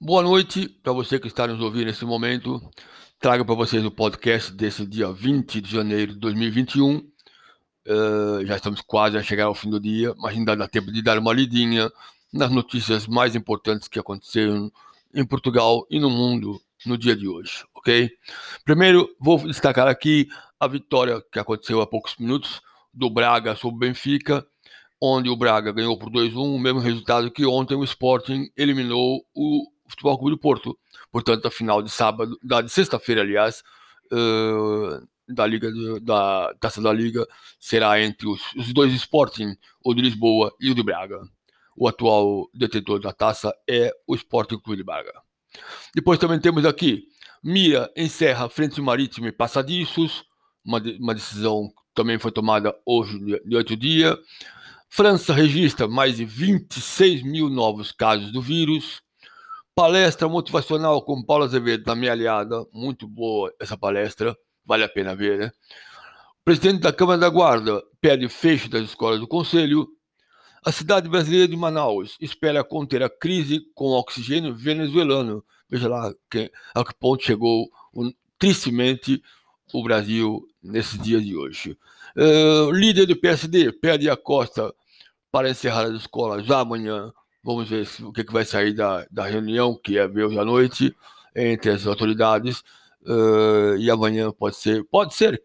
Boa noite para você que está nos ouvindo nesse momento. Trago para vocês o podcast desse dia 20 de janeiro de 2021. Uh, já estamos quase a chegar ao fim do dia, mas ainda dá tempo de dar uma lidinha nas notícias mais importantes que aconteceram em Portugal e no mundo no dia de hoje, ok? Primeiro, vou destacar aqui a vitória que aconteceu há poucos minutos do Braga sobre o Benfica, onde o Braga ganhou por 2-1, o mesmo resultado que ontem o Sporting eliminou o Futebol Clube do Porto. Portanto, a final de sábado, da, de sexta-feira, aliás, uh, da Liga da Taça da Liga será entre os, os, dois Sporting, o de Lisboa e o de Braga. O atual detentor da taça é o Sporting Clube de Braga. Depois também temos aqui Mira encerra frente marítima e passadiços, uma, uma decisão também foi tomada hoje de oito dia. França registra mais de 26 mil novos casos do vírus. Palestra motivacional com Paulo Azevedo da minha aliada. Muito boa essa palestra. Vale a pena ver, né? O presidente da Câmara da Guarda pede fecho das escolas do Conselho. A cidade brasileira de Manaus espera conter a crise com oxigênio venezuelano. Veja lá que, a que ponto chegou um, tristemente o Brasil nesses dias de hoje. Uh, líder do PSD pede a Costa para encerrar as escolas amanhã Vamos ver o que, que vai sair da, da reunião, que é hoje à noite, entre as autoridades. Uh, e amanhã pode ser, pode ser,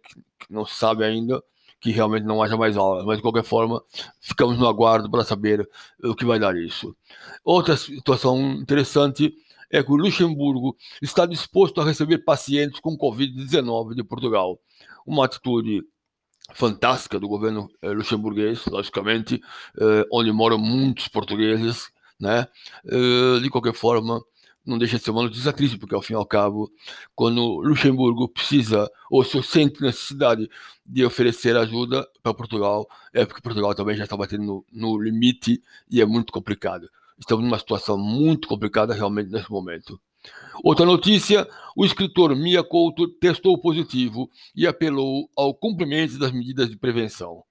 não se sabe ainda, que realmente não haja mais aulas, mas de qualquer forma, ficamos no aguardo para saber o que vai dar isso. Outra situação interessante é que o Luxemburgo está disposto a receber pacientes com Covid-19 de Portugal. Uma atitude fantástica do governo eh, luxemburguês, logicamente, eh, onde moram muitos portugueses, né? Eh, de qualquer forma, não deixa de ser uma notícia triste, porque ao fim e ao cabo, quando Luxemburgo precisa ou se sente necessidade de oferecer ajuda para Portugal, é porque Portugal também já está batendo no, no limite e é muito complicado. Estamos numa situação muito complicada realmente nesse momento. Outra notícia: o escritor Mia Couto testou positivo e apelou ao cumprimento das medidas de prevenção.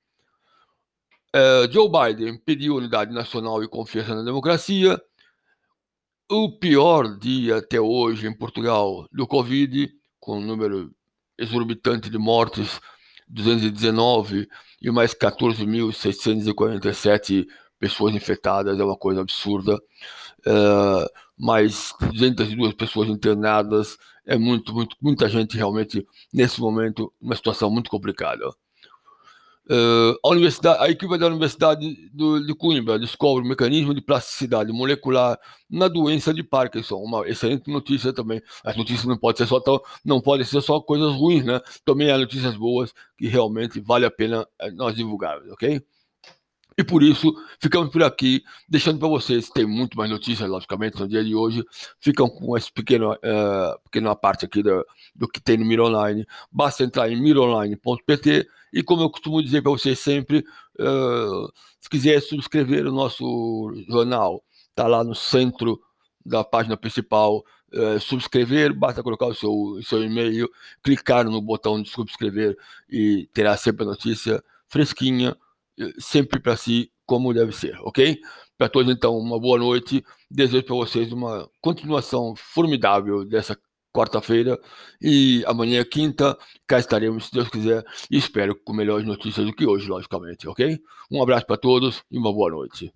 Uh, Joe Biden pediu unidade nacional e confiança na democracia. O pior dia até hoje em Portugal do Covid, com um número exorbitante de mortes, 219 e mais 14.647 pessoas infectadas, é uma coisa absurda. Uh, mais 202 pessoas internadas, é muito, muito, muita gente realmente nesse momento, uma situação muito complicada. Uh, a, universidade, a equipe da Universidade do, de Coimbra descobre o mecanismo de plasticidade molecular na doença de Parkinson. Uma excelente notícia também. As notícias não podem ser só tão, não podem ser só coisas ruins, né? Também há notícias boas que realmente vale a pena eh, nós divulgarmos, ok? E por isso, ficamos por aqui, deixando para vocês, tem muito mais notícias, logicamente, no dia de hoje. Ficam com essa pequena, uh, pequena parte aqui do, do que tem no Miro Online. Basta entrar em mironline.pt e, como eu costumo dizer para vocês sempre, uh, se quiser subscrever o nosso jornal, está lá no centro da página principal. Uh, subscrever, basta colocar o seu, seu e-mail, clicar no botão de subscrever e terá sempre a notícia fresquinha sempre para si como deve ser, ok? Para todos, então, uma boa noite. Desejo para vocês uma continuação formidável dessa quarta-feira e amanhã, é quinta, cá estaremos, se Deus quiser, e espero com melhores notícias do que hoje, logicamente, ok? Um abraço para todos e uma boa noite.